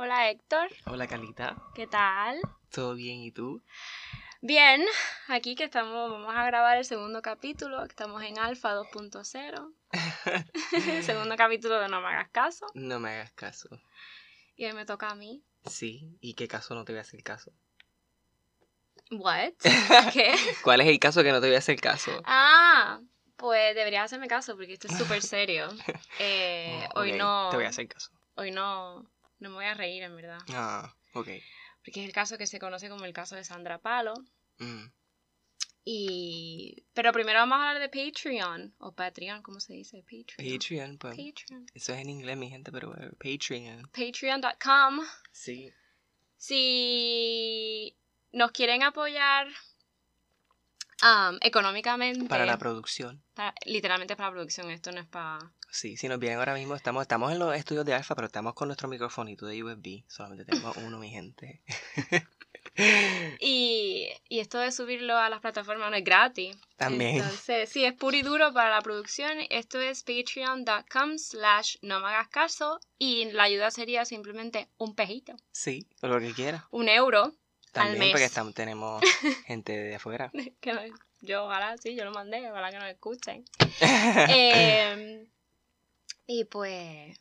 Hola Héctor, Hola Calita, ¿qué tal? ¿todo bien y tú? Bien, aquí que estamos, vamos a grabar el segundo capítulo, estamos en Alfa 2.0, segundo capítulo de No me hagas caso, No me hagas caso. y hoy me toca a mí. Sí, ¿y qué caso no te voy a hacer caso? ¿What? ¿Qué? ¿Cuál es el caso que no te voy a hacer caso? Ah, pues deberías hacerme caso porque esto es súper serio. Eh, Oh, hoy no, Te voy a hacer caso. hoy no, no me voy a reír en verdad, Ah, ok. porque es el caso que se conoce como el caso de Sandra Palo. Mm. Y... Pero primero vamos a hablar de Patreon, o Patreon, ¿cómo se dice? Patreon. Patreon, pues. Patreon. Eso es en inglés, mi gente, pero eh, Patreon. Patreon.com. Sí. Si nos quieren apoyar um, económicamente, Para la producción. para- literalmente para la producción, esto no es para... Sí, si nos vienen ahora mismo, estamos, estamos en los estudios de Alfa, pero estamos con nuestro microfonito de USB. Solamente tenemos uno, mi gente. Y, y esto de subirlo a las plataformas no es gratis. También. Entonces, sí, es puro y duro para la producción. Esto es patreon.com slash no me hagas caso. Y la ayuda sería simplemente un pejito, Sí, o lo que quiera. un euro También mes. porque estamos, tenemos gente de afuera. que no- yo ojalá, sí, yo lo mandé, ojalá que nos escuchen. Eh, y pues,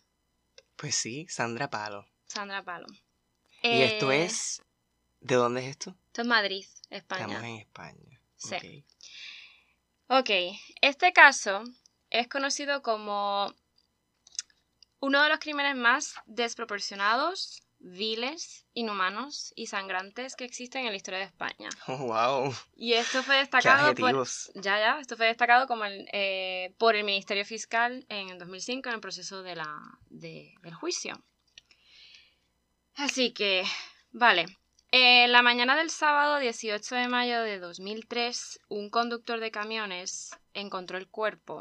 Pues sí, Sandra Palo. Sandra Palo. Y esto Eh, es... ¿De dónde es esto? Esto es Madrid, España. Estamos en España. Sí. Ok. Ok, este caso es conocido como uno de los crímenes más desproporcionados, viles, inhumanos y sangrantes que existen en la historia de España. Oh, wow. Y esto fue destacado por. Ya, ya, esto fue destacado como el, eh, por el Ministerio Fiscal en el 2005 en el proceso de la, de- del juicio. Así que, vale. Eh, la mañana del sábado 18 de mayo de 2003, un conductor de camiones encontró el cuerpo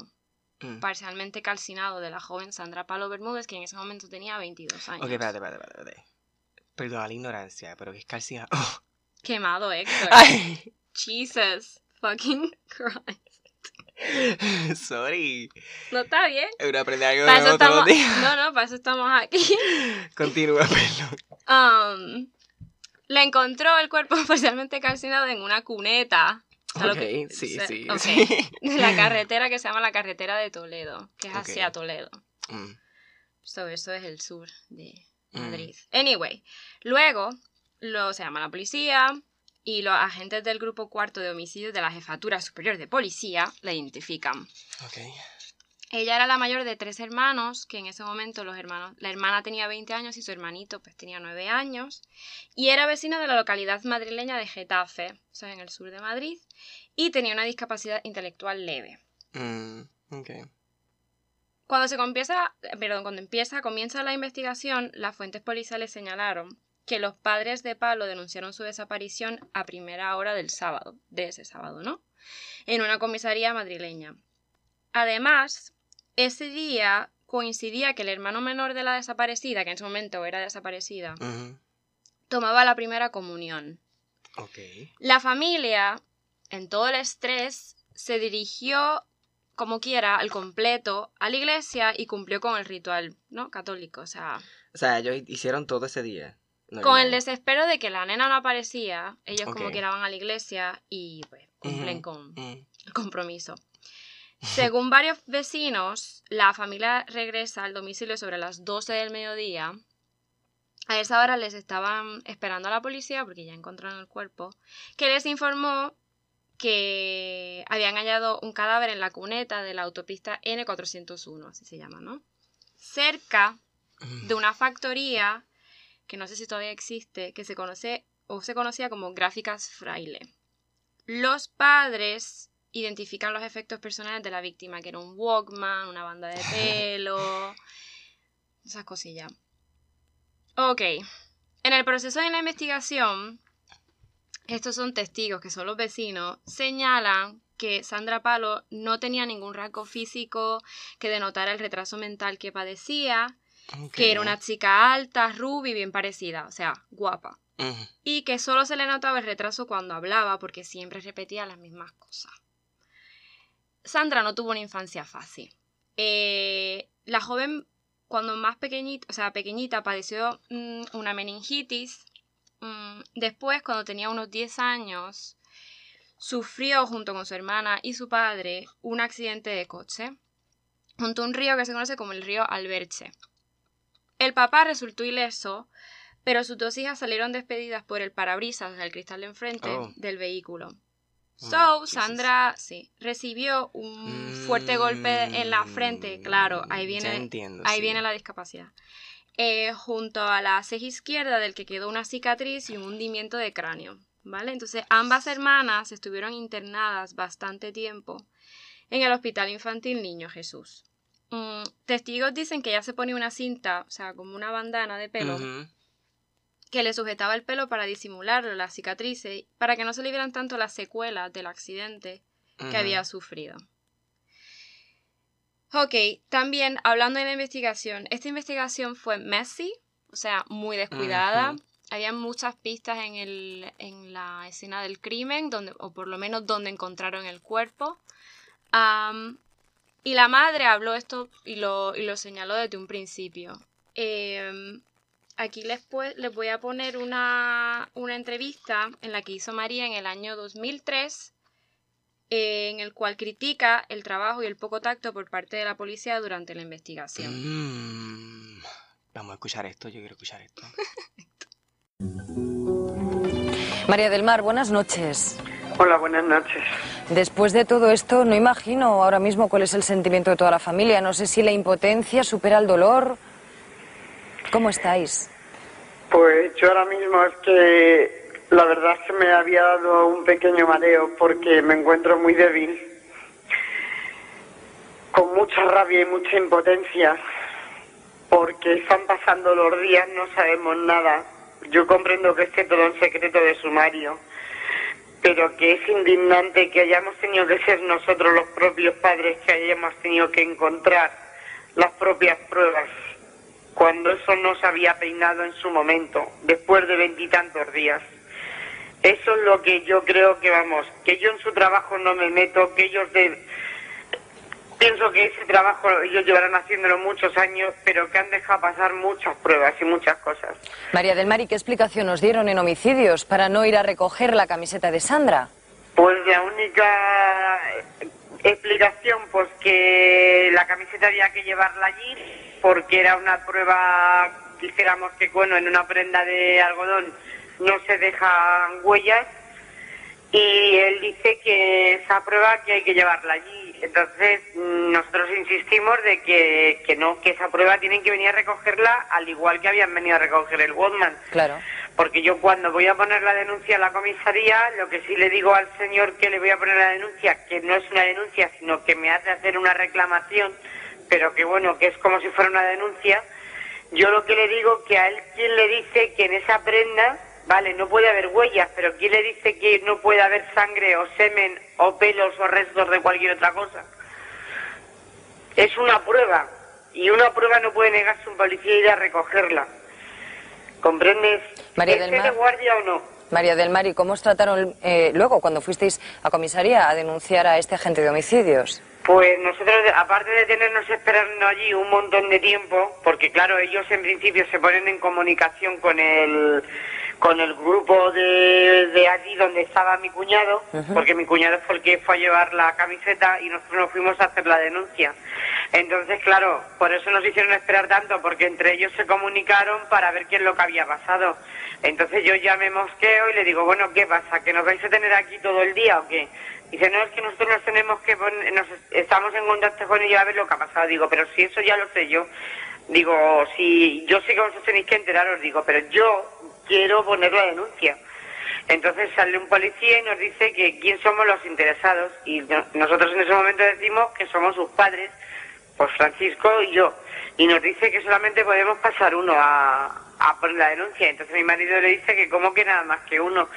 Mm. parcialmente calcinado de la joven Sandra Palo Bermúdez, que en ese momento tenía 22 años. Ok, espérate, espérate, espérate. Perdona la ignorancia, pero que es calcina. Oh. Quemado, Héctor. Ay, Jesus fucking Christ. sorry. ¿No está bien? Uno aprende algo Para eso nuevo todos estamos... los días. No, no, para eso estamos aquí. Continúa, perdón. Um, le encontró el cuerpo parcialmente calcinado en una cuneta. O sea, lo Ok, que- sí, sí, ok, sí. De la carretera que se llama la carretera de Toledo, que es hacia Toledo. Mm, So, eso es el sur de Mm. Madrid. Anyway, luego lo, se llama la policía y los agentes del grupo cuarto de homicidios de la Jefatura Superior de Policía la identifican. Ok. Ella era la mayor de tres hermanos, que en ese momento los hermanos, la hermana tenía 20 años y su hermanito pues tenía 9 años, y era vecina de la localidad madrileña de Getafe, o sea, en el sur de Madrid, y tenía una discapacidad intelectual leve. Mm, ok. Cuando se comienza, perdón, cuando empieza, comienza la investigación, las fuentes policiales señalaron que los padres de Pablo denunciaron su desaparición a primera hora del sábado, de ese sábado, ¿no? En una comisaría madrileña. Además, ese día coincidía que el hermano menor de la desaparecida, que en ese momento era desaparecida, tomaba la primera comunión. La familia, en todo el estrés, se dirigió como quiera, al completo, a la iglesia y cumplió con el ritual, ¿no? Católico, o sea, O sea, ellos hicieron todo ese día. con el desespero de que la nena no aparecía, ellos como quiera van a la iglesia y pues cumplen con el compromiso. Según varios vecinos, la familia regresa al domicilio sobre las 12 del mediodía. A esa hora les estaban esperando a la policía, porque ya encontraron el cuerpo, que les informó que habían hallado un cadáver en la cuneta de la autopista N401, así se llama, ¿no? Cerca de una factoría que no sé si todavía existe, que se conoce o se conocía como Gráficas Fraile. Los padres identifican los efectos personales de la víctima, que era un Walkman, una banda de pelo, esas cosillas. Ok, en el proceso de la investigación, estos son testigos, que son los vecinos, señalan que Sandra Palo no tenía ningún rasgo físico que denotara el retraso mental que padecía, que era una chica alta, rubia y bien parecida, o sea, guapa. Y que solo se le notaba el retraso cuando hablaba porque siempre repetía las mismas cosas. Sandra no tuvo una infancia fácil. Eh, la joven cuando más pequeñita, o sea, pequeñita, padeció mm, una meningitis. Mm, después, cuando tenía unos 10 años, sufrió junto con su hermana y su padre un accidente de coche junto a un río que se conoce como el río Alberche. El papá resultó ileso, pero sus dos hijas salieron despedidas por el parabrisas del cristal de enfrente Oh. del vehículo. Oh, So. Sandra, sí, recibió un fuerte golpe en la frente, claro, ahí Mm, viene, entiendo, ahí sí. viene la discapacidad. Eh, junto a la ceja izquierda del que quedó una cicatriz y un hundimiento de cráneo, ¿vale? Entonces, ambas hermanas estuvieron internadas bastante tiempo en el Hospital Infantil Niño Jesús. Mm, testigos dicen que ella se ponía una cinta, o sea, como una bandana de pelo, que le sujetaba el pelo para disimularlo, las cicatrices, para que no se le vieran tanto las secuelas del accidente que había sufrido. Ok, también hablando de la investigación, esta investigación fue messy, o sea, muy descuidada. Había muchas pistas en, el, en la escena del crimen, donde, o por lo menos donde encontraron el cuerpo. Y la madre habló esto y lo, y lo señaló desde un principio. Em, aquí les, les voy a poner una, una entrevista en la que hizo María en el año 2003 eh, en el cual critica el trabajo y el poco tacto por parte de la policía durante la investigación. Mm. Vamos a escuchar esto, yo quiero escuchar esto. María del Mar, buenas noches. Hola, buenas noches. Después de todo esto, no imagino ahora mismo cuál es el sentimiento de toda la familia. No sé si la impotencia supera el dolor. ¿Cómo estáis? Pues yo ahora mismo es que la verdad es que me había dado un pequeño mareo porque me encuentro muy débil, con mucha rabia y mucha impotencia, porque están pasando los días, no sabemos nada. Yo comprendo que esté todo en secreto de sumario, pero que es indignante que hayamos tenido que ser nosotros los propios padres que hayamos tenido que encontrar las propias pruebas cuando eso no se había peinado en su momento, después de veintitantos días. Eso es lo que yo creo que vamos, que yo en su trabajo no me meto, que ellos de... Pienso que ese trabajo ellos llevarán haciéndolo muchos años, pero que han dejado pasar muchas pruebas y muchas cosas. María del Mar, ¿y qué explicación os dieron en homicidios para no ir a recoger la camiseta de Sandra? Pues la única explicación, pues que la camiseta había que llevarla allí, porque era una prueba, dijéramos que bueno, en una prenda de algodón no se dejan huellas, y él dice que esa prueba que hay que llevarla allí. Entonces mm, nosotros insistimos de que, que no, que esa prueba tienen que venir a recogerla al igual que habían venido a recoger el Woodman. Claro. Porque yo cuando voy a poner la denuncia a la comisaría, lo que sí le digo al señor que le voy a poner la denuncia, que no es una denuncia, sino que me hace hacer una reclamación, pero que bueno, que es como si fuera una denuncia, yo lo que le digo que a él quien le dice que en esa prenda, vale, no puede haber huellas, pero quién le dice que no puede haber sangre o semen o pelos o restos de cualquier otra cosa. Es una prueba y una prueba no puede negarse un policía a ir a recogerla. ¿Comprendes? María del ¿Esté de Mar. guardia o no? María del Mar, ¿y cómo os trataron eh, luego cuando fuisteis a comisaría a denunciar a este agente de homicidios? Pues nosotros, aparte de tenernos esperando allí un montón de tiempo, porque claro, ellos en principio se ponen en comunicación con el con el grupo de, de allí donde estaba mi cuñado, porque mi cuñado fue el que fue a llevar la camiseta y nosotros nos fuimos a hacer la denuncia. Entonces, claro, por eso nos hicieron esperar tanto, porque entre ellos se comunicaron para ver qué es lo que había pasado. Entonces yo ya me mosqueo y le digo, bueno, ¿qué pasa? ¿Que nos vais a tener aquí todo el día o qué? Dice, no, es que nosotros nos tenemos que poner, nos estamos en contacto con ellos a ver lo que ha pasado. Digo, pero si eso ya lo sé yo. Digo, si yo sé que vosotros tenéis que enteraros, digo, pero yo quiero poner la denuncia. Entonces sale un policía y nos dice que quién somos los interesados y no- nosotros en ese momento decimos que somos sus padres, pues Francisco y yo, y nos dice que solamente podemos pasar uno a, a poner la denuncia. Entonces mi marido le dice que como que nada más que uno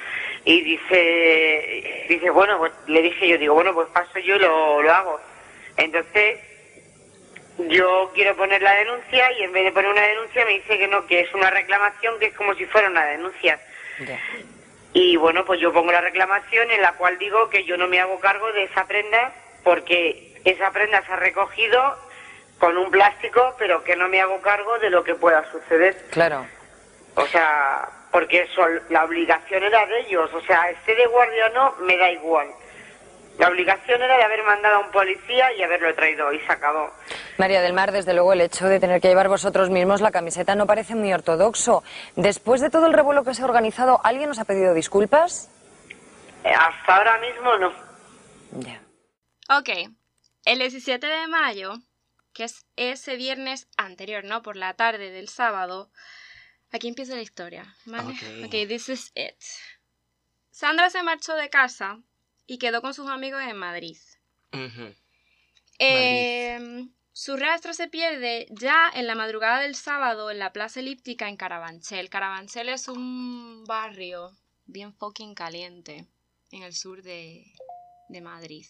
y dice, dice bueno, pues le dije yo, digo, bueno, pues paso yo y lo, lo hago. Entonces yo quiero poner la denuncia y en vez de poner una denuncia me dice que no, que es una reclamación, que es como si fuera una denuncia. Y bueno, pues yo pongo la reclamación en la cual digo que yo no me hago cargo de esa prenda porque esa prenda se ha recogido con un plástico, pero que no me hago cargo de lo que pueda suceder. Claro. O sea, porque eso, la obligación era de ellos. O sea, esté de guardia o no, me da igual. La obligación era de haber mandado a un policía y haberlo traído y se acabó. María del Mar, desde luego el hecho de tener que llevar vosotros mismos la camiseta no parece muy ortodoxo. Después de todo el revuelo que se ha organizado, ¿alguien os ha pedido disculpas? Eh, hasta ahora mismo no. Ya. Ok, el 17 de mayo, que es ese viernes anterior, ¿no? Por la tarde del sábado, aquí empieza la historia, ¿vale? Ok. Ok, this is it. Sandra se marchó de casa y quedó con sus amigos en Madrid. Ujú. Eh, su rastro se pierde ya en la madrugada del sábado en la Plaza Elíptica en Carabanchel. Carabanchel es un barrio bien fucking caliente en el sur de, de Madrid.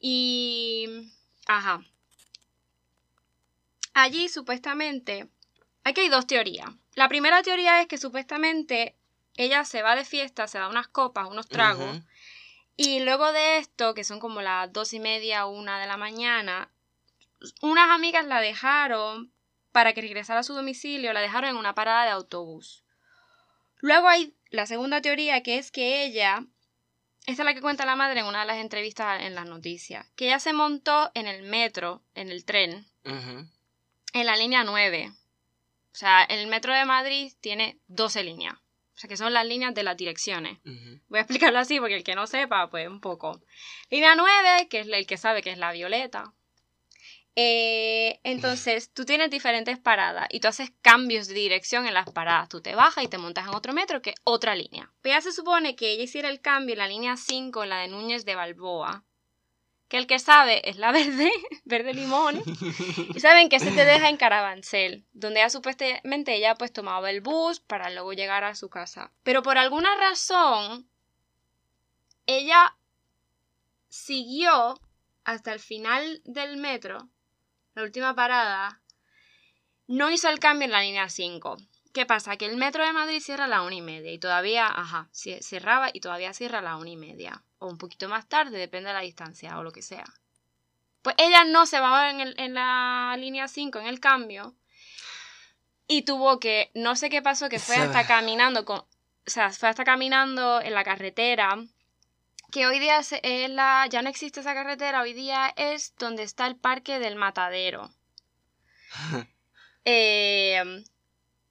Y... Ajá. Allí supuestamente... Aquí hay dos teorías. La primera teoría es que supuestamente ella se va de fiesta, se da unas copas, unos tragos. Y luego de esto, que son como las dos y media o una de la mañana, unas amigas la dejaron para que regresara a su domicilio, la dejaron en una parada de autobús. Luego hay la segunda teoría, que es que ella, esta es la que cuenta la madre en una de las entrevistas en las noticias, que ella se montó en el metro, en el tren, en la línea 9. O sea, el metro de Madrid tiene 12 líneas. O sea, que son las líneas de las direcciones. Voy a explicarlo así porque el que no sepa, pues un poco. Línea 9, que es el que sabe que es la violeta. Eh, entonces, tú tienes diferentes paradas y tú haces cambios de dirección en las paradas. Tú te bajas y te montas en otro metro, que es otra línea. Pero ya se supone que ella hiciera el cambio en la línea 5, en la de Núñez de Balboa. Que el que sabe es la verde, verde limón. Y saben que se te deja en Carabanchel, donde ya supuestamente ella pues tomaba el bus para luego llegar a su casa. Pero por alguna razón, ella siguió hasta el final del metro, la última parada, no hizo el cambio en la línea 5. ¿Qué pasa? Que el metro de Madrid cierra a la una y media y todavía, ajá, cerraba y todavía cierra a la una y media. O un poquito más tarde, depende de la distancia o lo que sea. Pues ella no se va en, el- en la línea 5 en el cambio y tuvo que, no sé qué pasó, que fue hasta caminando, con, o sea, fue hasta caminando en la carretera, que hoy día es la, ya no existe esa carretera, hoy día es donde está el parque del matadero. Eh,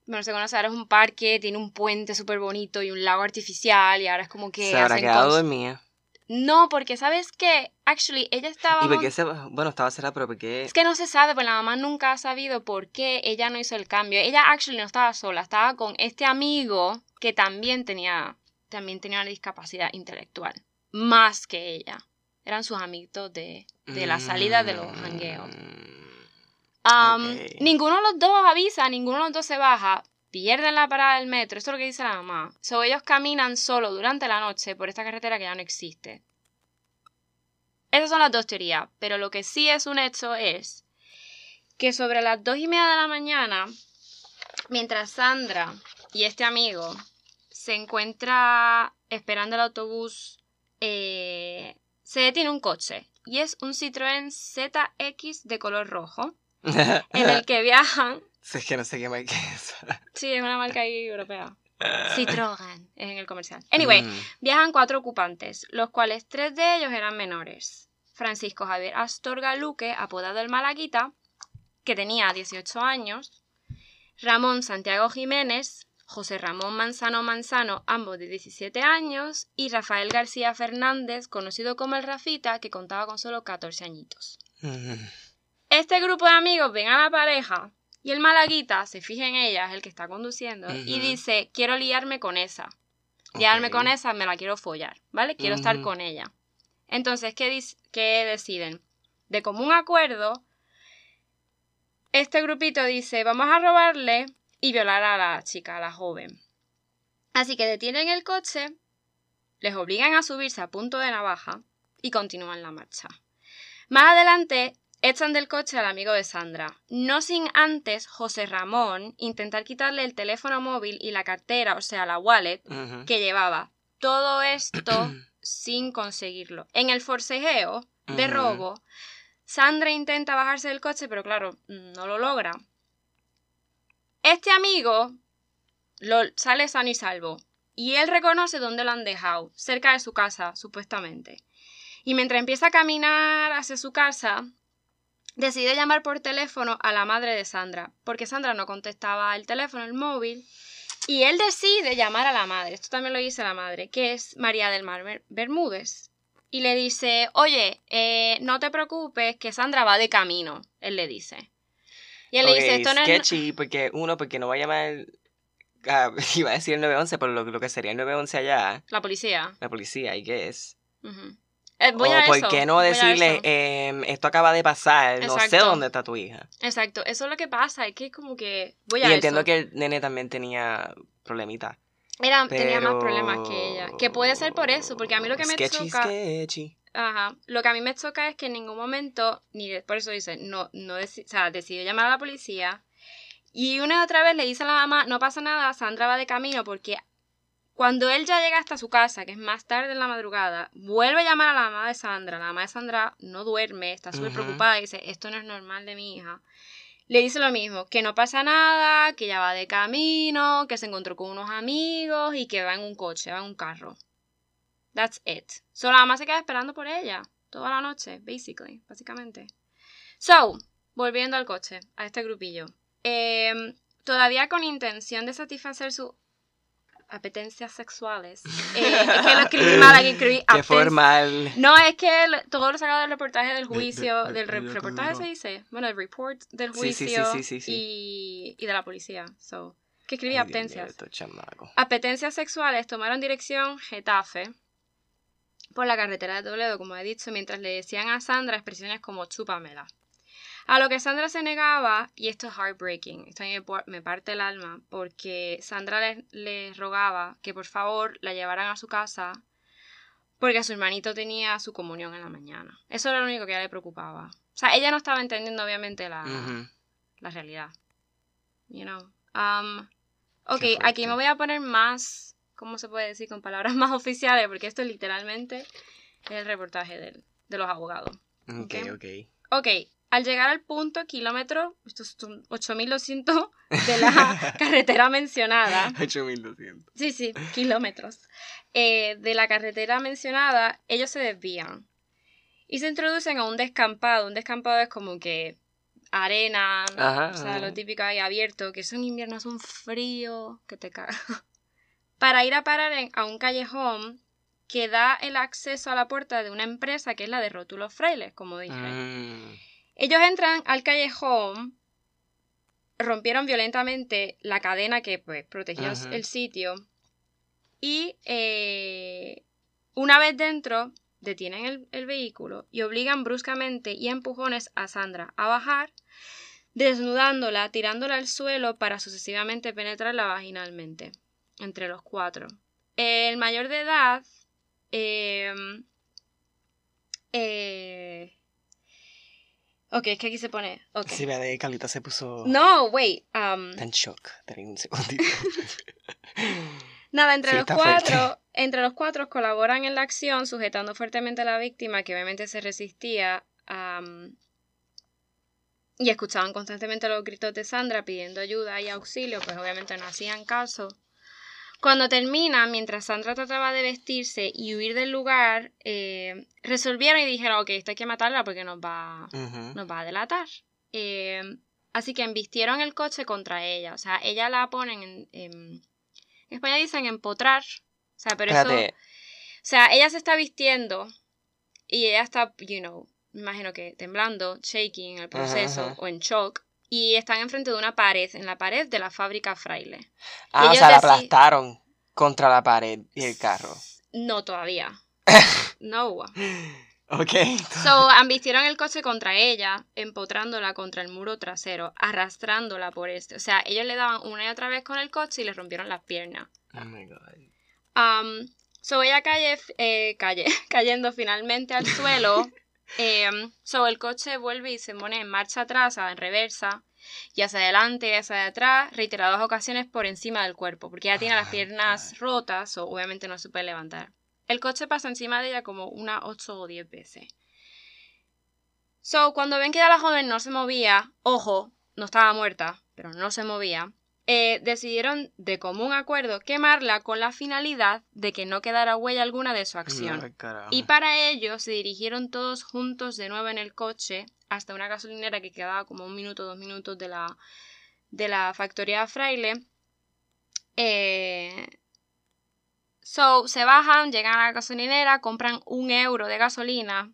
bueno, se conoce, ahora es un parque, tiene un puente súper bonito y un lago artificial y ahora es como que Se habrá quedado dormida. No, porque ¿sabes qué? Actually, ella estaba... ¿Y por qué se Bueno, estaba cerrada, pero ¿por qué? Es que no se sabe, pues la mamá nunca ha sabido por qué ella no hizo el cambio. Ella actually no estaba sola, estaba con este amigo que también tenía, también tenía una discapacidad intelectual, más que ella. Eran sus amiguitos de, de la salida de los jangueos. Ninguno de los dos avisa, ninguno de los dos se baja, pierden la parada del metro, esto es lo que dice la mamá. So, ellos caminan solo durante la noche por esta carretera que ya no existe. Esas son las dos teorías, pero lo que sí es un hecho es que sobre las dos y media de la mañana, mientras Sandra y este amigo se encuentra esperando el autobús, eh, se detiene un coche y es un Citroën ZX de color rojo en el que viajan. Es que no sé qué marca es. Sí, es una marca ahí europea. Citroën es en el comercial. Anyway, Mm. viajan cuatro ocupantes, los cuales tres de ellos eran menores. Francisco Javier Astorga Luque, apodado el Malaguita, que tenía 18 años. Ramón Santiago Jiménez, José Ramón Manzano Manzano, ambos de 17 años. Y Rafael García Fernández, conocido como el Rafita, que contaba con solo 14 añitos. Mm. Este grupo de amigos ven a la pareja y el malaguita se fija en ella, es el que está conduciendo, y dice, quiero liarme con esa. Liarme con esa, me la quiero follar, ¿vale? Quiero estar con ella. Entonces, ¿qué, qué deciden? De común acuerdo, este grupito dice, vamos a robarle y violar a la chica, a la joven. Así que detienen el coche, les obligan a subirse a punto de navaja y continúan la marcha. Más adelante, echan del coche al amigo de Sandra, no sin antes José Ramón intentar quitarle el teléfono móvil y la cartera, o sea, la wallet, que llevaba. Todo esto sin conseguirlo. En el forcejeo de robo, Sandra intenta bajarse del coche, pero claro, no lo logra. Este amigo lo, sale sano y salvo. Y él reconoce dónde lo han dejado, cerca de su casa, supuestamente. Y mientras empieza a caminar hacia su casa, decide llamar por teléfono a la madre de Sandra, porque Sandra no contestaba el teléfono, el móvil. Y él decide llamar a la madre, esto también lo dice la madre, que es María del Mar Bermúdez. Y le dice, oye, eh, no te preocupes, que Sandra va de camino, él le dice. Y él le dice, esto no es... sketchy, porque uno, porque no va a llamar... ah, iba a decir el 911, pero lo, lo que sería el 911 allá, La policía. la policía, I guess. Ujú. Eh, voy o a por eso, qué no decirle, em, esto acaba de pasar, no sé dónde está tu hija. Exacto, eso es lo que pasa, es que como que voy Y a entiendo eso. que el nene también tenía problemitas. Era, tenía más problemas que ella. Que puede ser por eso, porque a mí lo que me sketchy. Ajá. Lo que a mí me choca es que en ningún momento, ni de- por eso dice, no, no deci- o sea, decidió llamar a la policía. Y una y otra vez le dice a la mamá, no pasa nada, Sandra va de camino, porque cuando él ya llega hasta su casa, que es más tarde en la madrugada, vuelve a llamar a la mamá de Sandra. La mamá de Sandra no duerme, está súper preocupada y dice, esto no es normal de mi hija. Le dice lo mismo, que no pasa nada, que ya va de camino, que se encontró con unos amigos y que va en un coche, va en un carro. That's it. So la mamá se queda esperando por ella toda la noche, basically, básicamente. So, volviendo al coche, a este grupillo. Em, todavía con intención de satisfacer sus apetencias sexuales. Eh, es que lo escribí mal, aquí escribí Qué formal. No, es que lo- todo lo sacado del reportaje del juicio, de- del re- de- de- reportaje se dice, bueno, el report del Sí, sí, sí, juicio sí, sí, sí. Y, y de la policía. So, que escribí Ay, apetencias. Apetencias sexuales tomaron dirección Getafe por la carretera de Toledo, como he dicho, mientras le decían a Sandra expresiones como chúpamela. A lo que Sandra se negaba, y esto es heartbreaking, esto a mí me, parte el alma, porque Sandra les le rogaba que por favor la llevaran a su casa porque su hermanito tenía su comunión en la mañana. Eso era lo único que a ella le preocupaba. O sea, ella no estaba entendiendo obviamente la, la realidad. You know. Um, ok, aquí me voy a poner más, ¿cómo se puede decir? Con palabras más oficiales, porque esto es literalmente el reportaje del- de los abogados. Ok, Ok. ok. Ok, al llegar al punto, kilómetro, estos son 8200 de la carretera mencionada. 8200. Sí, sí, kilómetros. Eh, de la carretera mencionada, ellos se desvían y se introducen a un descampado. Un descampado es como que arena, o sea, ajá. lo típico ahí abierto, que son inviernos, un frío que te caga. Para ir a parar en- a un callejón que da el acceso a la puerta de una empresa que es la de Rótulos Frailes, como dije. Mm. Ellos entran al callejón, rompieron violentamente la cadena que pues, protegía el sitio y eh, una vez dentro detienen el, el vehículo y obligan bruscamente y a empujones a Sandra a bajar, desnudándola, tirándola al suelo para sucesivamente penetrarla vaginalmente entre los cuatro. El mayor de edad eh, eh, Ok, es que aquí se pone. ok. Sí, vea, de Carlita se puso No, wait. um, tan shock. Ten un segundito. nada, entre Sí, los cuatro, fuerte. entre los cuatro colaboran en la acción, sujetando fuertemente a la víctima, que obviamente se resistía. am, y escuchaban constantemente los gritos de Sandra pidiendo ayuda y auxilio, pues obviamente no hacían caso. Cuando termina, mientras Sandra trataba de vestirse y huir del lugar, eh, resolvieron y dijeron, ok, esto hay que matarla porque nos va, nos va a delatar. Eh, así que embistieron el coche contra ella. O sea, ella la ponen en... en, en España dicen empotrar. O sea, pero eso... O sea, ella se está vistiendo y ella está, you know, me imagino que temblando, shaking en el proceso o en shock. Y están enfrente de una pared, en la pared de la fábrica Fraile. ah, o sea, la aplastaron contra la pared y el carro. No todavía. No. Ok. So, ambistieron el coche contra ella, empotrándola contra el muro trasero, arrastrándola por este. O sea, ellos le daban una y otra vez con el coche y le rompieron las piernas. Oh my god. Um, so ella cae, eh, calle, cayendo finalmente al suelo. So el coche vuelve y se pone en marcha atrás, en reversa, y hacia adelante y hacia atrás, reiteradas ocasiones por encima del cuerpo, porque ella tiene las Ay, piernas rotas, o obviamente no se puede levantar. El coche pasa encima de ella como unas 8 o 10 veces. So, cuando ven que ya la joven no se movía, ojo, no estaba muerta, pero no se movía, eh, decidieron de común acuerdo quemarla con la finalidad de que no quedara huella alguna de su acción. Y para ello se dirigieron todos juntos de nuevo en el coche hasta una gasolinera que quedaba como un minuto, dos minutos de la, de la factoría Fraile. Eh, so, se bajan, llegan a la gasolinera, compran un euro de gasolina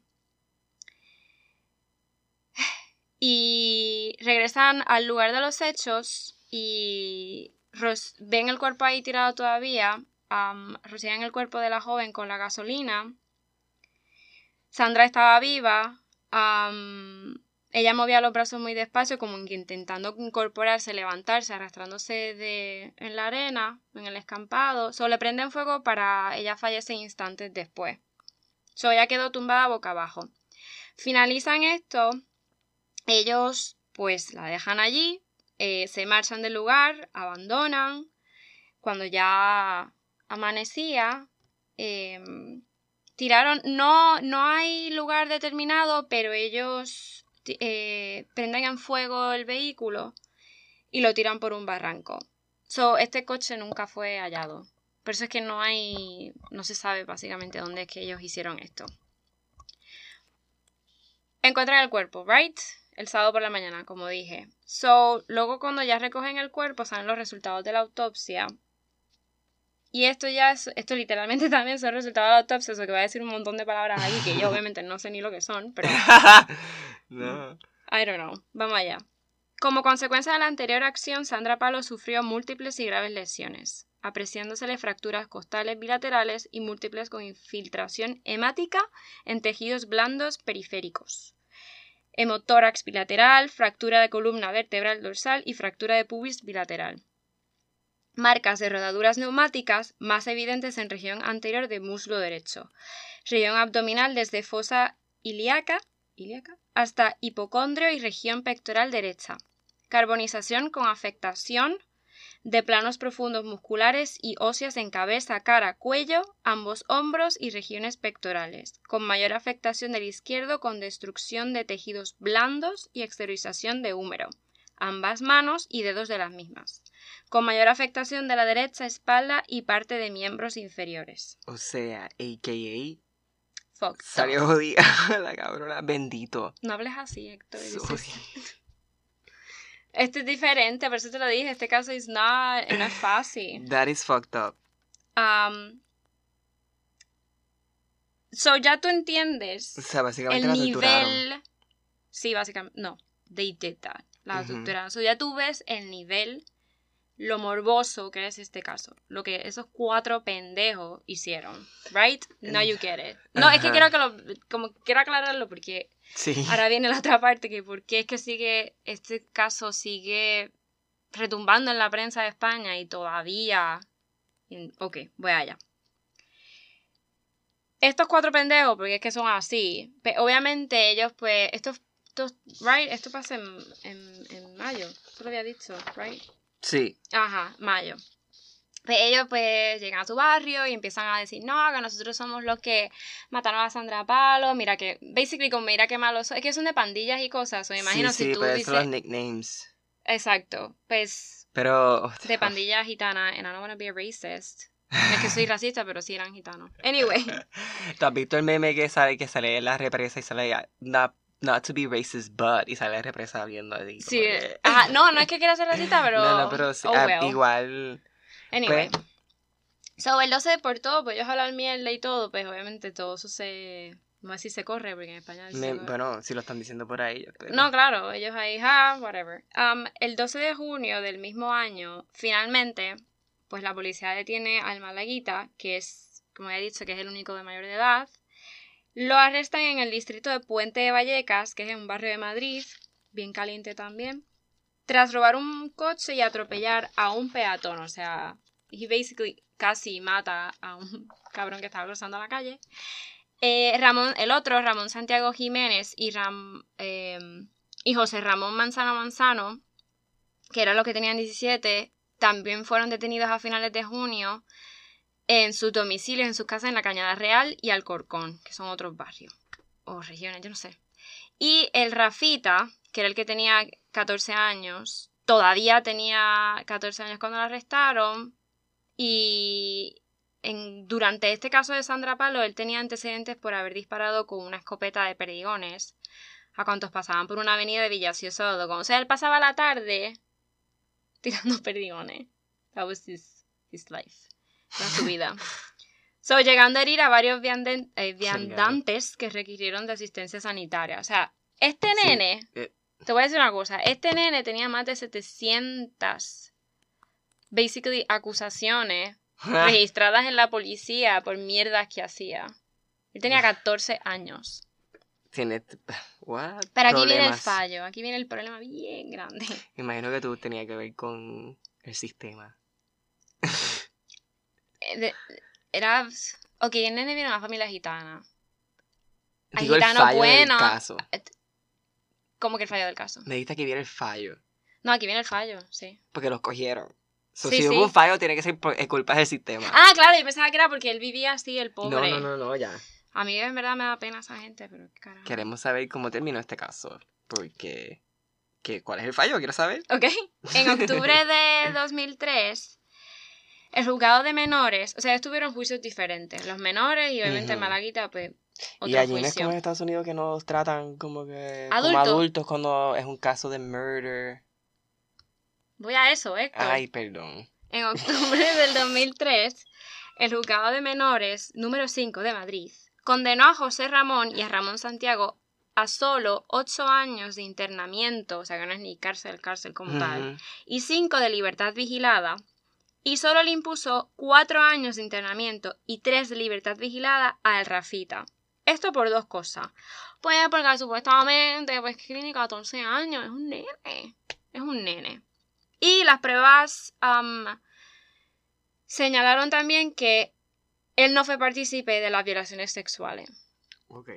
y regresan al lugar de los hechos y ros- ven el cuerpo ahí tirado todavía, am, rocian el cuerpo de la joven con la gasolina. Sandra estaba viva, ella movía los brazos muy despacio, como que intentando incorporarse, levantarse, arrastrándose de, en la arena, en el escampado. Solo le prenden fuego para ella fallece instantes después. So, ella quedó tumbada boca abajo. Finalizan esto, ellos pues la dejan allí, eh, se marchan del lugar, abandonan. Cuando ya amanecía, em, tiraron, no, no hay lugar determinado, pero ellos eh, prenden en fuego el vehículo y lo tiran por un barranco. So, este coche nunca fue hallado. Por eso es que no hay, no se sabe básicamente dónde es que ellos hicieron esto. Encuentran el cuerpo, right? El sábado por la mañana, como dije. So, luego cuando ya recogen el cuerpo, salen los resultados de la autopsia. Y esto ya es, esto literalmente también son resultados de la autopsia, eso que voy a decir un montón de palabras aquí que yo obviamente no sé ni lo que son, pero no. I don't know. Vamos allá. Como consecuencia de la anterior acción, Sandra Palo sufrió múltiples y graves lesiones, apreciándosele fracturas costales bilaterales y múltiples con infiltración hemática en tejidos blandos periféricos. Hemotórax bilateral, fractura de columna vertebral dorsal y fractura de pubis bilateral. Marcas de rodaduras neumáticas más evidentes en región anterior de muslo derecho. Región abdominal desde fosa ilíaca, ilíaca hasta hipocondrio y región pectoral derecha. Carbonización con afectación de planos profundos musculares y óseas en cabeza, cara, cuello, ambos hombros y regiones pectorales, con mayor afectación del izquierdo con destrucción de tejidos blandos y exteriorización de húmero, ambas manos y dedos de las mismas, con mayor afectación de la derecha espalda y parte de miembros inferiores. O sea, a.k.a. Up. salió jodida la cabrona. Bendito. No hables así, Héctor. Sorry. Este es diferente, por eso te lo dije. Este caso is not, no es fácil. That is fucked up. Um, so ya tú entiendes O sea, básicamente el la nivel. Sí, básicamente. No, they did that. La Ujú. torturaron. So ya tú ves el nivel, lo morboso que es este caso. Lo que esos cuatro pendejos hicieron. Right? Now you get it. No, es que quiero que lo. Como quiero aclararlo porque Sí. Ahora viene la otra parte, que por qué es que sigue, este caso sigue retumbando en la prensa de España y todavía... Ok, voy allá. Estos cuatro pendejos, porque es que son así, obviamente ellos pues, estos, estos right, esto pasa en, en, en mayo, eso lo había dicho, right? Sí. Ajá, mayo. Pues ellos pues llegan a su barrio y empiezan a decir, no, que nosotros somos los que mataron a Sandra Palo, mira que, basically como mira qué malos son, es que son de pandillas y cosas, o me imagino sí, si sí, tú pero dices, son los nicknames. exacto, pues Pero. de pandilla gitana, and I don't wanna be a racist, no es que soy racista, pero sí eran gitanos. Anyway, ¿Tú has visto el meme que sale, que sale en la represa y sale not, not to be racist, but y sale represa viendo así? sí, que- ajá, no, no es que quiera ser racista, pero, No, no, pero sí, oh, ah, well. igual. Anyway. Pues- So, él lo se deportó, pues ellos hablan mierda y todo, pues obviamente todo eso se... No sé si se corre, porque en español me- bueno, si lo están diciendo por ahí. creo. No, claro, ellos ahí, ja, whatever. Um, el 12 de junio del mismo año, finalmente, pues la policía detiene al Malaguita, que es, como ya he dicho, que es el único de mayor de edad. Lo arrestan en el distrito de Puente de Vallecas, que es un barrio de Madrid, bien caliente también, tras robar un coche y atropellar a un peatón, o sea, he basically casi mata a un cabrón que estaba cruzando la calle. Eh, Ramón, el otro, Ramón Santiago Jiménez y, Ram, eh, y José Ramón Manzano Manzano, que eran los que tenían 17, también fueron detenidos a finales de junio en sus domicilios, en sus casas en la Cañada Real y Alcorcón, que son otros barrios o regiones, yo no sé. Y el Rafita, que era el que tenía 14 años, todavía tenía 14 años cuando lo arrestaron. Y en, durante este caso de Sandra Palo, él tenía antecedentes por haber disparado con una escopeta de perdigones a cuantos pasaban por una avenida de Villasio O sea, él pasaba la tarde tirando perdigones. That was his, his life. Era su vida. So, llegando a herir a varios vianden- eh, viandantes que requirieron de asistencia sanitaria. O sea, este Sí, nene, eh, te voy a decir una cosa, este nene tenía más de 700, basically, acusaciones registradas en la policía por mierdas que hacía. Él tenía 14 años. Tiene. What? Pero aquí viene el fallo, aquí viene el problema bien grande. Imagino que tú tenías que ver con el sistema. Eh, Era... Ok, el nene viene de una familia gitana. Digo el fallo del buenos. caso. ¿Cómo que el fallo del caso? Me dijiste que viene el fallo. No, aquí viene el fallo, sí. Porque los cogieron. So, Sí, si sí. hubo un fallo, tiene que ser por es culpa del sistema. Ah, claro, yo pensaba que era porque él vivía así, el no, pobre. no, no, no, ya. A mí en verdad me da pena esa gente, pero qué carajo. Queremos saber cómo terminó este caso. Porque. ¿qué, ¿Cuál es el fallo? Quiero saber. Ok. En octubre de 2003, el juzgado de menores, o sea, estuvieron juicios diferentes. Los menores y obviamente. Malaguita, pues, otro y allí no es como en Estados Unidos que nos tratan como que. Como Adultos. cuando es un caso de murder. Voy a eso, Héctor. Ay, perdón. En octubre del 2003, el juzgado de menores número 5 de Madrid condenó a José Ramón y a Ramón Santiago a solo 8 años de internamiento, o sea que no es ni cárcel, cárcel como tal, y 5 de libertad vigilada, y solo le impuso 4 años de internamiento y 3 de libertad vigilada a El Rafita. Esto por dos cosas. Pues porque supuestamente, pues que tiene 14 años, es un nene, es un nene. Y las pruebas señalaron también que él no fue partícipe de las violaciones sexuales Ok.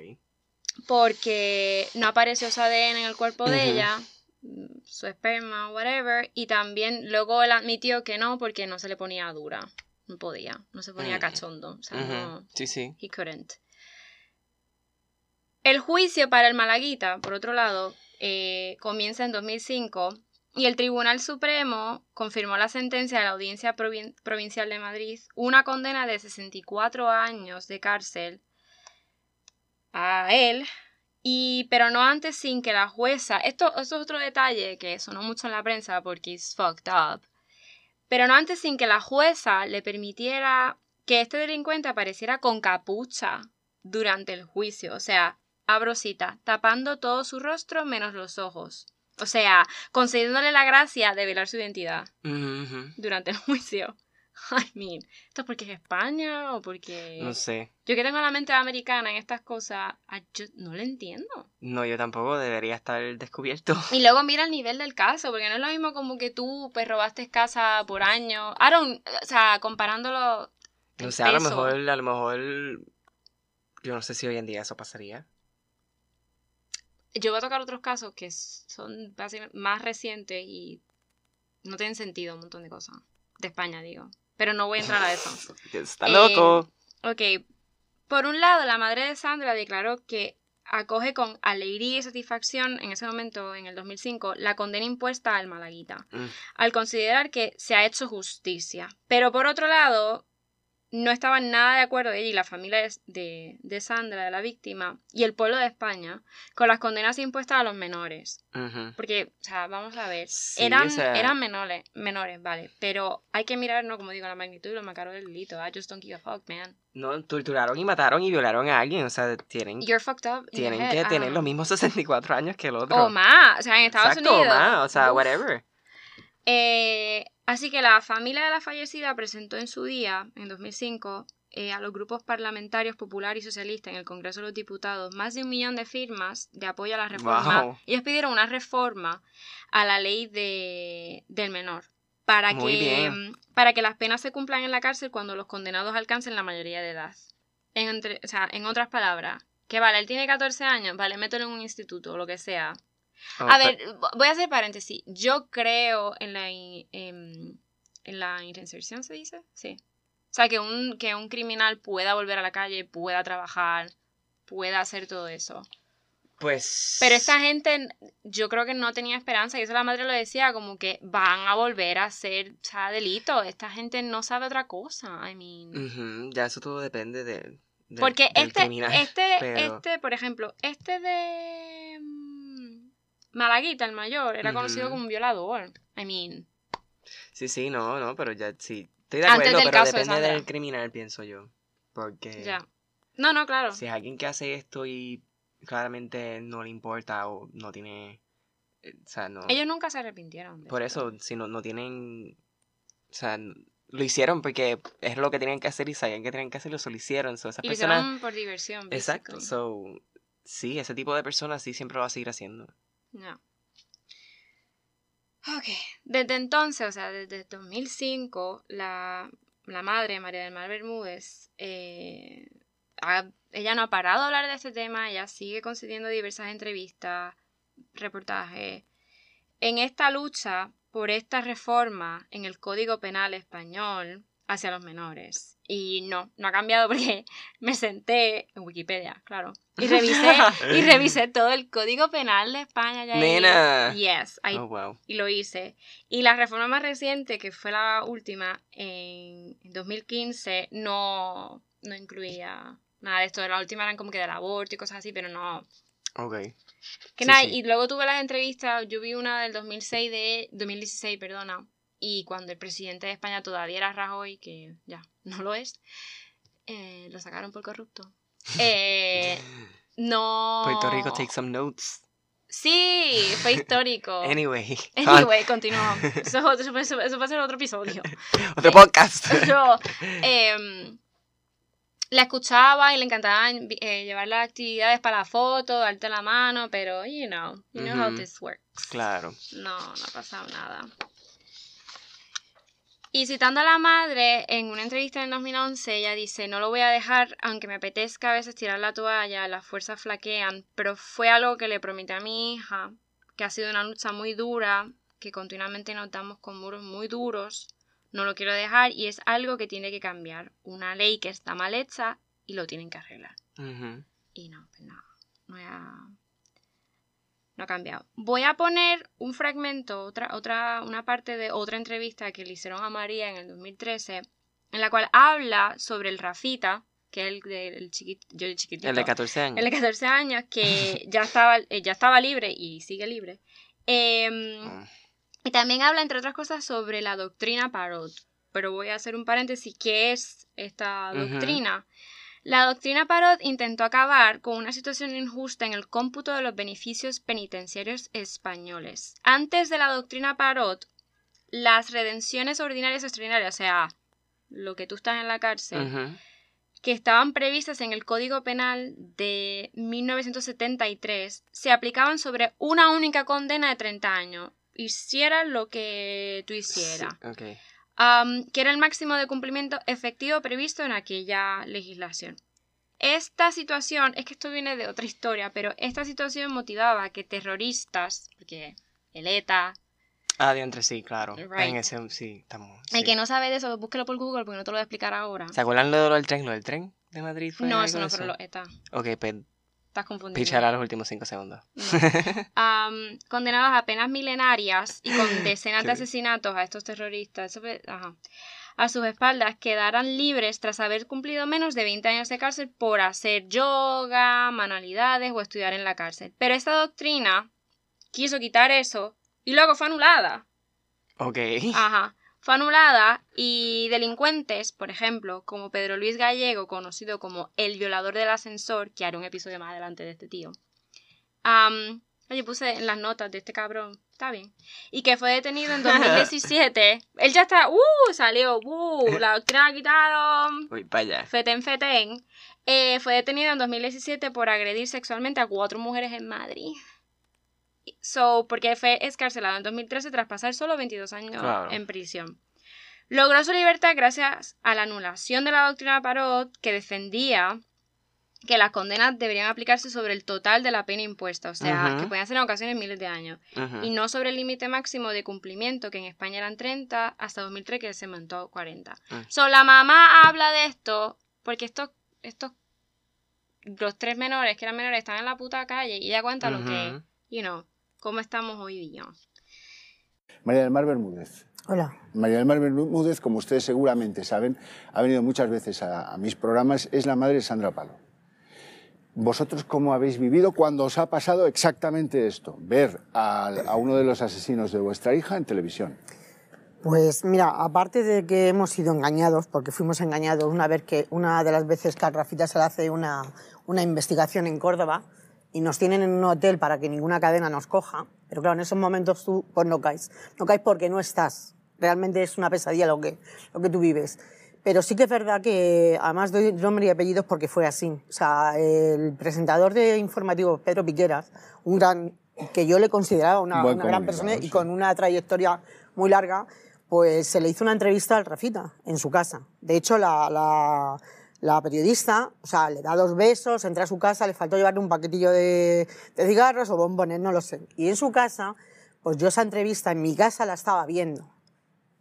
porque no apareció su ADN en el cuerpo de ella, su esperma, whatever, y también luego él admitió que no porque no se le ponía dura, no podía, no se ponía Mm. cachondo, o sea, no, Sí, sí. he couldn't. El juicio para el Malaguita, por otro lado, eh, comienza en 2005 y el Tribunal Supremo confirmó la sentencia de la Audiencia Provin- Provincial de Madrid, una condena de 64 años de cárcel a él, y, pero no antes sin que la jueza, esto, esto es otro detalle que sonó mucho en la prensa porque es fucked up, pero no antes sin que la jueza le permitiera que este delincuente apareciera con capucha durante el juicio, o sea, abro cita, tapando todo su rostro menos los ojos. O sea, concediéndole la gracia de velar su identidad durante el juicio. I mean, ¿esto es porque es España o porque...? No sé. Yo que tengo la mente americana en estas cosas, I just no lo entiendo. No, yo tampoco debería estar descubierto. Y luego mira el nivel del caso, porque no es lo mismo como que tú pues robaste casa por año. Don't- o sea, comparándolo... No sé, a lo mejor, a lo mejor. Yo no sé si hoy en día eso pasaría. Yo voy a tocar otros casos que son más recientes y no tienen sentido un montón de cosas. De España, digo. Pero no voy a entrar a eso. Está Eh, loco. Ok. Por un lado, la madre de Sandra declaró que acoge con alegría y satisfacción, en ese momento, en el 2005, la condena impuesta al Malaguita, Mm. al considerar que se ha hecho justicia. Pero por otro lado, no estaban nada de acuerdo ella y la familia de, de- Sandra, de la víctima, y el pueblo de España, con las condenas impuestas a los menores. Porque, o sea, vamos a ver, Sí, eran, eran menores, menores, vale, pero hay que mirar, no como digo, la magnitud y lo macaro del delito. I just don't give a fuck, man. No, torturaron y mataron y violaron a alguien. O sea, tienen, You're fucked up. tienen head. que tener Ah. los mismos 64 años que el otro. O más, o sea, en Estados Exacto, Unidos. o más. O sea, Uf. whatever. Eh, así que la familia de la fallecida presentó en su día, en 2005, eh, a los grupos parlamentarios popular y socialista en el Congreso de los Diputados más de un millón de firmas de apoyo a la reforma. Wow. Ellos pidieron una reforma a la ley de, del menor para Muy que, bien. para que las penas se cumplan en la cárcel cuando los condenados alcancen la mayoría de edad. En, entre- o sea, en otras palabras, que vale, él tiene 14 años, vale, mételo en un instituto o lo que sea. Oh, A ver, voy a hacer paréntesis. Yo creo en la, in- em, en la reinserción, ¿se dice? Sí. O sea, que un, que un criminal pueda volver a la calle, pueda trabajar, pueda hacer todo eso. Pues. Pero esta gente, yo creo que no tenía esperanza, y eso la madre lo decía, como que van a volver a hacer, o sea, delito. Esta gente no sabe otra cosa, I mean. Ujú, Ya eso todo depende de. del- Porque del este, criminal, este, pero- este, por ejemplo, este de mm, Malaguita, el mayor, era conocido como un violador. I mean, Sí, sí, no, no, pero ya sí. Estoy de acuerdo, pero caso depende del criminal, pienso yo. Porque. ya. No, no, claro. Si es alguien que hace esto y claramente no le importa o no tiene. eh, O sea, no. Ellos nunca se arrepintieron. de Por esto. eso, si no, no tienen. O sea, lo hicieron porque es lo que tenían que hacer y sabían que tenían que hacerlo, lo hicieron. So, esas Y lo personas. hicieron por diversión. Exacto. So, sí, ese tipo de personas sí siempre lo va a seguir haciendo. No. Ok. Desde entonces, o sea, desde 2005, la, la madre, María del Mar Bermúdez, eh, ella no ha parado de hablar de este tema, ella sigue concediendo diversas entrevistas, reportajes. En esta lucha por esta reforma en el Código Penal español hacia los menores. Y no, no ha cambiado porque me senté en Wikipedia, claro, y revisé, y revisé todo el Código Penal de España. ya. Nena. Yes, ahí Oh, wow. y lo hice. Y la reforma más reciente, que fue la última, en 2015, no, no incluía nada de esto. La última eran como que del aborto y cosas así, pero no. Ok. Que Sí, nada, sí. y luego tuve las entrevistas, yo vi una del 2006 de, 2016, perdona, y cuando el presidente de España todavía era Rajoy, que ya no lo es, eh, lo sacaron por corrupto. Eh, no... Puerto Rico, take some notes. Sí, fue histórico. Anyway. Anyway, continuó. Eso, es otro- eso, eso va a ser otro episodio. Otro podcast. Yo em, la escuchaba y le encantaba eh, llevar las actividades para la foto, darte la mano, pero you know, you know how this works. claro. No, no ha pasado nada. Y citando a la madre, en una entrevista en 2011, ella dice, no lo voy a dejar, aunque me apetezca a veces tirar la toalla, las fuerzas flaquean, pero fue algo que le prometí a mi hija, que ha sido una lucha muy dura, que continuamente nos damos con muros muy duros, no lo quiero dejar y es algo que tiene que cambiar, una ley que está mal hecha y lo tienen que arreglar. Y no, pues no, no ha, no ha cambiado. Voy a poner un fragmento, otra, otra, una parte de otra entrevista que le hicieron a María en el 2013, en la cual habla sobre el Rafita, que es el del chiquito, yo el chiquitito, El de 14 años. el de 14 años, que ya estaba, eh, ya estaba libre y sigue libre. Em, y también habla, entre otras cosas, sobre la doctrina Parot. Pero voy a hacer un paréntesis. ¿Qué es esta doctrina? La doctrina Parot intentó acabar con una situación injusta en el cómputo de los beneficios penitenciarios españoles. Antes de la doctrina Parot, las redenciones ordinarias y extraordinarias, o sea, lo que tú estás en la cárcel, que estaban previstas en el Código Penal de 1973 se aplicaban sobre una única condena de 30 años. Hiciera lo que tú hicieras. Sí. Am, que era el máximo de cumplimiento efectivo previsto en aquella legislación. Esta situación, es que esto viene de otra historia, pero esta situación motivaba que terroristas, porque el ETA, Ah, de entre sí, claro. Right. En ese, sí, estamos. el sí. que no sabe de eso, búsquelo por Google porque no te lo voy a explicar ahora. ¿Se acuerdan lo del tren? ¿Lo del tren de Madrid? fue No, eso no fueron los ETA. Ok, pues Estás confundido. pichar a los últimos 5 segundos. am, condenados a penas milenarias y con decenas de asesinatos a estos terroristas eso ajá, a sus espaldas quedarán libres tras haber cumplido menos de 20 años de cárcel por hacer yoga, manualidades o estudiar en la cárcel. Pero esta doctrina quiso quitar eso y luego fue anulada. Ok. Ajá. Fue anulada y delincuentes, por ejemplo, como Pedro Luis Gallego, conocido como el violador del ascensor, que haré un episodio más adelante de este tío. Oye, puse en las notas de este cabrón, está bien. Y que fue detenido en 2017. Él ya está, ¡uh! Salió, ¡uh! La doctrina la quitaron. Uy, vaya. Feten, feten. Eh, fue detenido en 2017 por agredir sexualmente a cuatro mujeres en Madrid. So, porque fue escarcelado en 2013 tras pasar solo 22 años Claro. en prisión. Logró su libertad gracias a la anulación de la doctrina Parot, que defendía que las condenas deberían aplicarse sobre el total de la pena impuesta, o sea, que podían ser en ocasiones miles de años, y no sobre el límite máximo de cumplimiento, que en España eran 30, hasta 2003 que se montó a 40. Mm. So, la mamá habla de esto, porque estos, estos los tres menores, que eran menores, están en la puta calle y ella cuenta lo que, you know, cómo estamos hoy día. María del Mar Bermúdez. Hola. María del Mar Bermúdez, como ustedes seguramente saben, ha venido muchas veces a, a mis programas, es la madre de Sandra Palo. ¿Vosotros cómo habéis vivido cuando os ha pasado exactamente esto? Ver a, a uno de los asesinos de vuestra hija en televisión. Pues mira, aparte de que hemos sido engañados, porque fuimos engañados una vez que una de las veces que a Rafita se le hace una, una investigación en Córdoba y nos tienen en un hotel para que ninguna cadena nos coja, pero claro, en esos momentos tú pues no caes. No caes porque no estás. Realmente es una pesadilla lo que, lo que tú vives. Pero sí que es verdad que, además doy nombre y apellidos porque fue así. O sea, el presentador de informativo, Pedro Piqueras, un gran, que yo le consideraba una, una gran persona y con una trayectoria muy larga, pues se le hizo una entrevista al Rafita en su casa. De hecho, la, la, la periodista, o sea, le da dos besos, entra a su casa, le faltó llevarle un paquetillo de, cigarros o bombones, no lo sé. Y en su casa, pues yo esa entrevista en mi casa la estaba viendo.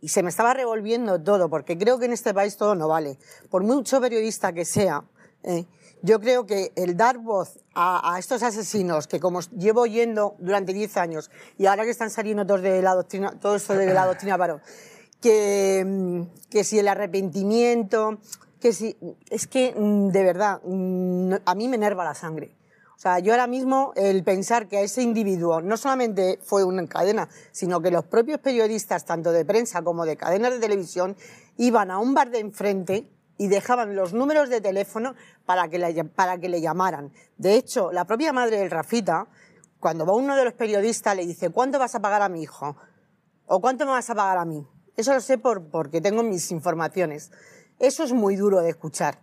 Y se me estaba revolviendo todo, porque creo que en este país todo no vale. Por mucho periodista que sea, eh, yo creo que el dar voz a, estos asesinos, que como llevo oyendo durante 10 años, y ahora que están saliendo todos de la doctrina, todo esto de la doctrina que, que si el arrepentimiento, que si, es que mm, de verdad, mm, a mí me enerva la sangre. O sea, yo ahora mismo el pensar que a ese individuo no solamente fue una cadena, sino que los propios periodistas, tanto de prensa como de cadenas de televisión, iban a un bar de enfrente y dejaban los números de teléfono para que le, para que le llamaran. De hecho, la propia madre del Rafita, cuando va uno de los periodistas, le dice, ¿cuánto vas a pagar a mi hijo? ¿O cuánto me vas a pagar a mí? Eso lo sé por, porque tengo mis informaciones. Eso es muy duro de escuchar.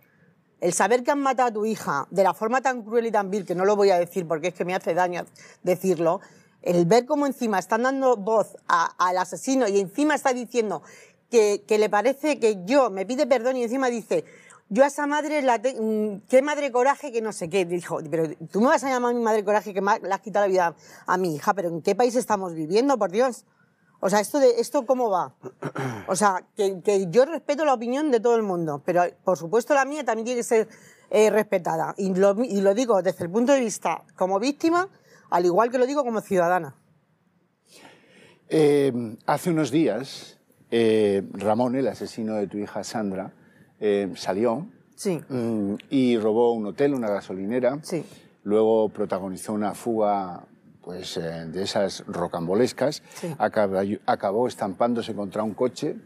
El saber que han matado a tu hija de la forma tan cruel y tan vil, que no lo voy a decir porque es que me hace daño decirlo, el ver cómo encima están dando voz al asesino y encima está diciendo que, le parece que yo me pide perdón y encima dice, yo a esa madre, la te- mm, qué madre coraje que no sé qué. Dijo, pero tú me vas a llamar mi madre coraje que me le has quitado la vida a mi hija, pero ¿en qué país estamos viviendo, por Dios? O sea, ¿esto, de, esto cómo va? O sea, que, que yo respeto la opinión de todo el mundo, pero por supuesto la mía también tiene que ser eh, respetada. Y lo, y lo digo desde el punto de vista como víctima, al igual que lo digo como ciudadana. Eh, hace unos días, eh, Ramón, el asesino de tu hija Sandra, eh, salió Sí, mm, y robó un hotel, una gasolinera. sí. Luego protagonizó una fuga pues, eh, de esas rocambolescas. Sí. Acabó, estampándose contra un coche.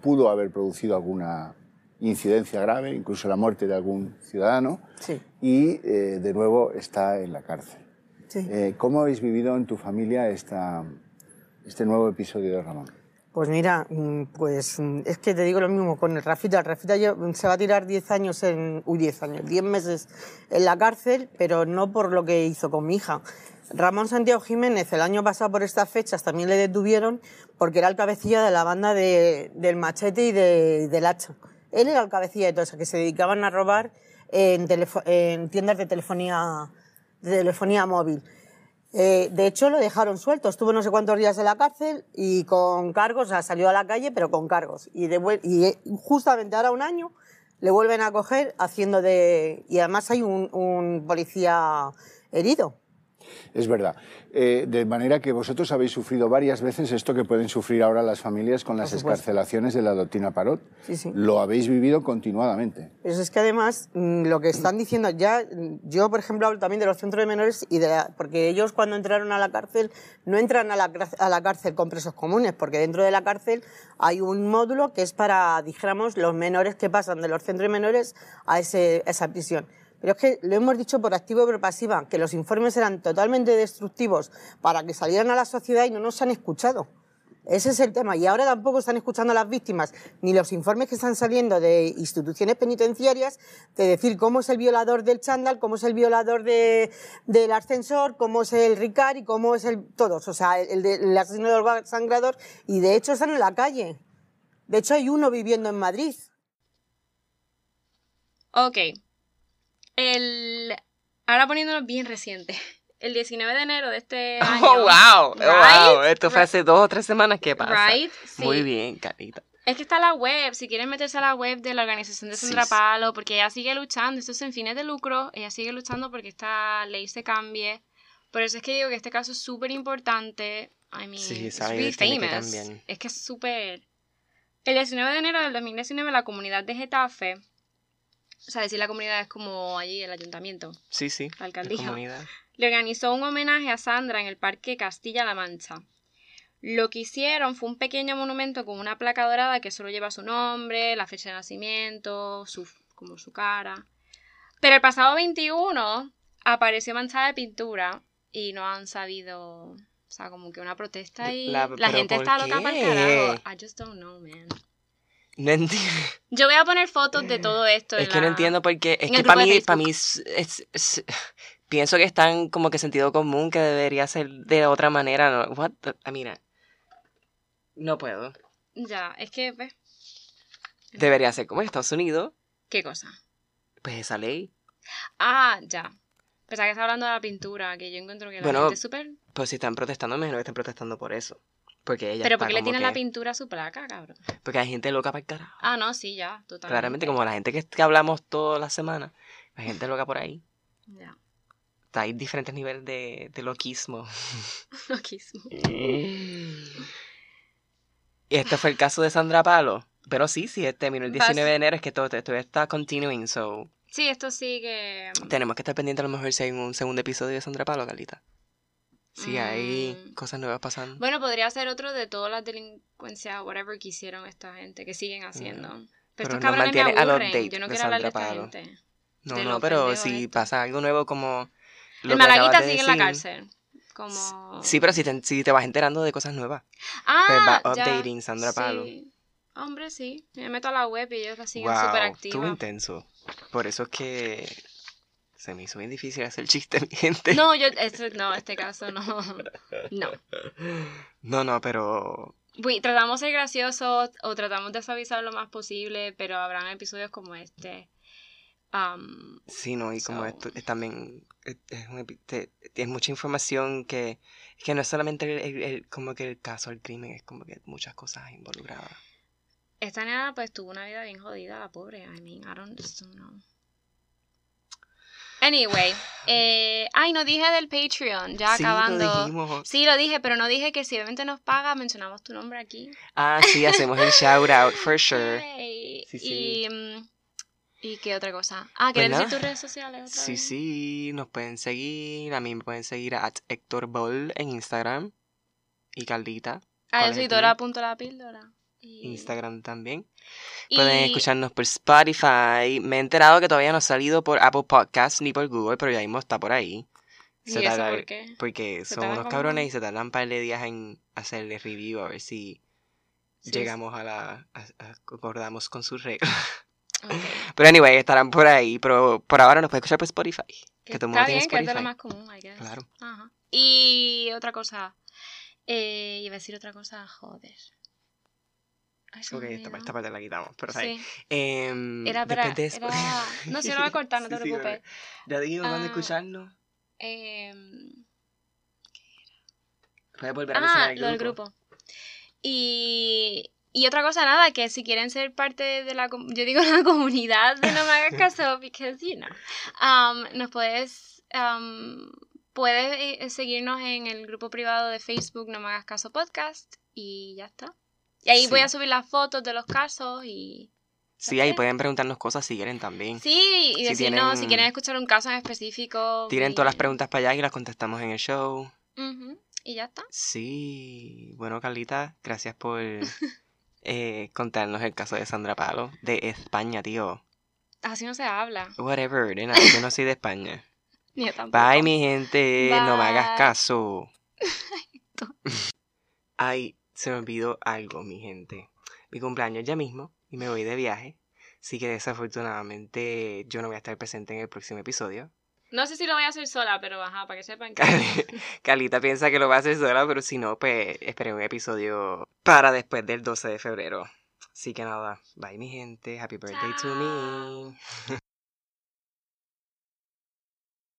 Pudo haber producido alguna incidencia grave, incluso la muerte de algún ciudadano. Sí. Y eh, de nuevo está en la cárcel. Sí. Eh, ¿Cómo habéis vivido en tu familia esta, este nuevo episodio de Ramón? Pues mira, mm, pues mm, es que te digo lo mismo con el Rafita. El Rafita se va a tirar 10 años en... Uy, 10 años, 10 meses en la cárcel, pero no por lo que hizo con mi hija. Ramón Santiago Jiménez, el año pasado por estas fechas también le detuvieron porque era el cabecilla de la banda de- del machete y de- del hacha. Él era el cabecilla de todo eso, que se dedicaban a robar en, tiendas de telefonía, móvil. Eh, de hecho, lo dejaron suelto. Estuvo no sé cuántos días en la cárcel y con cargos, o sea, salió a la calle, pero con cargos. Y, eh, justamente ahora un año le vuelven a coger haciendo de... Y además hay un policía herido. Es verdad. Eh, de manera que vosotros habéis sufrido varias veces esto que pueden sufrir ahora las familias con las escarcelaciones de la doctrina Parot. Sí, sí. Lo habéis vivido continuadamente. Pero es que además mm, lo que están diciendo ya, mm, yo por ejemplo hablo también de los centros de menores y de la- porque ellos cuando entraron a la cárcel no entran a la, car- a la cárcel con presos comunes, porque dentro de la cárcel hay un módulo que es para, dijéramos, los menores que pasan de los centros de menores a, ese, a esa prisión. Pero es que lo hemos dicho por activo y por pasiva, que los informes eran totalmente destructivos para que salieran a la sociedad y no nos han escuchado. Ese es el tema. Y ahora tampoco están escuchando a las víctimas ni los informes que están saliendo de instituciones penitenciarias de decir cómo es el violador del chándal, cómo es el violador de- del ascensor, cómo es el Ricard y cómo es el todos. O sea, el, el asesino del sangrador. Y de hecho están en la calle. De hecho hay uno viviendo en Madrid. Ok. El... Ahora poniéndonos bien reciente. El 19 de enero de este año. Oh, wow. Oh, wow. Right? Esto fue hace dos o tres semanas que pasa. Right, sí. Muy bien, Carita. Es que está la web, si quieren meterse a la web de la organización de Sandra sí. Palo, porque ella sigue luchando, esto es sin fines de lucro, ella sigue luchando porque esta ley se cambie. Por eso es que digo que este caso es súper importante. I mean, Sí, it's really que famous. cambiar. Es que es súper... El 19 de enero del 2019 la comunidad de Getafe, o sea, decir la comunidad es como allí el ayuntamiento, Sí, sí. la la alcaldía, comunidad. le organizó un homenaje a Sandra en el Parque Castilla-La Mancha. Lo que hicieron fue un pequeño monumento con una placa dorada que solo lleva su nombre, la fecha de nacimiento, su, como su cara. Pero el pasado 21 apareció manchada de pintura y no han sabido, o sea, como que una protesta y La- la, gente ¿por está loca para el carajo. I just don't know, man. No entiendo. Yo voy a poner fotos de todo esto. Es en que no entiendo por qué. Es en que para mí, para mí es, es- es- pienso que es tan como que sentido común que debería ser de otra manera. No, what the- ah, mira, no puedo. Ya, es que. Debería ser como en Estados Unidos, ¿Qué cosa? pues esa ley. Ah, ya. Pensaba que estaba hablando de la pintura, que yo encuentro que la Bueno, gente es súper... Pues si están protestando, me imagino que están protestando por eso. Porque ella Pero está ¿por qué le tienen la que- pintura a su placa, cabrón? Porque hay gente loca para el carajo. Ah, no, sí, ya, totalmente. Claramente, como la gente que, que hablamos todas las semanas, hay gente loca por ahí. Ya. Está- Hay diferentes niveles de, de loquismo. Loquísimo. Y este fue el caso de Sandra Palo. Pero sí, sí, terminó el Vas- 19 de enero, es que todo esto está continuing, so Sí, esto sigue... tenemos que estar pendientes a lo mejor si hay un segundo episodio de Sandra Palo, Carlita. Si hay Mm. cosas nuevas pasando. Bueno, podría ser otro de todas las delincuencias, whatever, que hicieron esta gente, que siguen haciendo. Pero, Pero estos nos cabrones me mantiene al update Yo no quiero hablar de esta gente. no, de no, pero si pasa algo nuevo como... lo El Malaguita sigue en la cárcel. Como... Sí, pero si te, si te vas enterando de cosas nuevas. Ah, pues va ya. updating Sandra Palo. Sí. Hombre, sí. Me meto a la web y ellos la siguen wow, súper estuvo activa. intenso. Por eso es que se me hizo bien difícil hacer chiste, mi gente. No, yo, este, no, este caso no. No. No, no, pero Uy, tratamos de ser graciosos o tratamos de suavizar lo más posible, pero habrán episodios como este. Um, sí, no, y como So- esto es también es, mucha información que que no es solamente el, el- el- como que el caso del crimen, es como que muchas cosas involucradas. esta nena pues tuvo una vida bien jodida, la pobre. I mean, I don't, just don't know. Anyway, eh, ay, no dije del Patreon, ya sí, lo acabando. dijimos. Sí, lo dije, pero no dije que si obviamente nos paga, mencionamos tu nombre aquí. Ah, sí, hacemos el shout out for sure. Sí, sí. Y, ¿y qué otra cosa? Ah, ¿quieres decir tus redes sociales otra Sí, vez? sí, nos pueden seguir, a mí me pueden seguir a Héctor Ball en Instagram y Carlita, Ah, ¿Cuál yo soy el Y- Instagram también. y- Pueden escucharnos por Spotify. Me he enterado que todavía no ha salido por Apple Podcasts ni por Google, pero ya mismo está por ahí. ¿Y Se eso tarda- por qué? Porque son unos como- cabrones y se tardan un par de días en hacerle review a ver si Sí, llegamos a la... a- a- acordamos con sus reglas. Pero anyway, estarán por ahí, pero por ahora nos puede escuchar por Spotify. Que Que todo el mundo tiene bien, que es de lo Spotify. más común, I guess. Claro. Ajá. Y otra cosa. Eh, iba a decir otra cosa, joder. Ay, Ok, esta, esta parte la quitamos, pero ahí. Sí. Em, Era para. de Era... No, si no lo voy a cortar, no te Sí, sí, preocupes. Ya dijimos dónde Ah. escucharnos. Em, Puedes volver a mencionar Ah, el lo del grupo. Y, y otra cosa, nada, que si quieren ser parte de la, yo digo la comunidad de No Me Hagas Caso, because, you know, um, nos puedes, um, puedes eh, seguirnos en el grupo privado de Facebook No Me Hagas Caso Podcast y ya está. Y ahí Sí. voy a subir las fotos de los casos y... Sí, ahí pueden preguntarnos cosas si quieren también. Sí, y Si decirnos si tienen- quieren escuchar un caso en específico. Tiren y- todas las preguntas para allá y las contestamos en el show. Y ya está. Sí. Bueno, Carlita, gracias por eh, contarnos el caso de Sandra Palo de España, tío. Así no se habla. Whatever, nena, yo no soy de España. Ni yo tampoco. Bye, mi gente. No me hagas caso. Ay, se me olvidó algo, mi gente. Mi cumpleaños ya mismo y me voy de viaje. Así que desafortunadamente yo no voy a estar presente en el próximo episodio. No sé si lo voy a hacer sola, pero ajá, para que sepan que... Cali- Carlita piensa que lo va a hacer sola, pero si no, pues esperé un episodio para después del 12 de febrero. Así que nada, bye mi gente, happy birthday to me.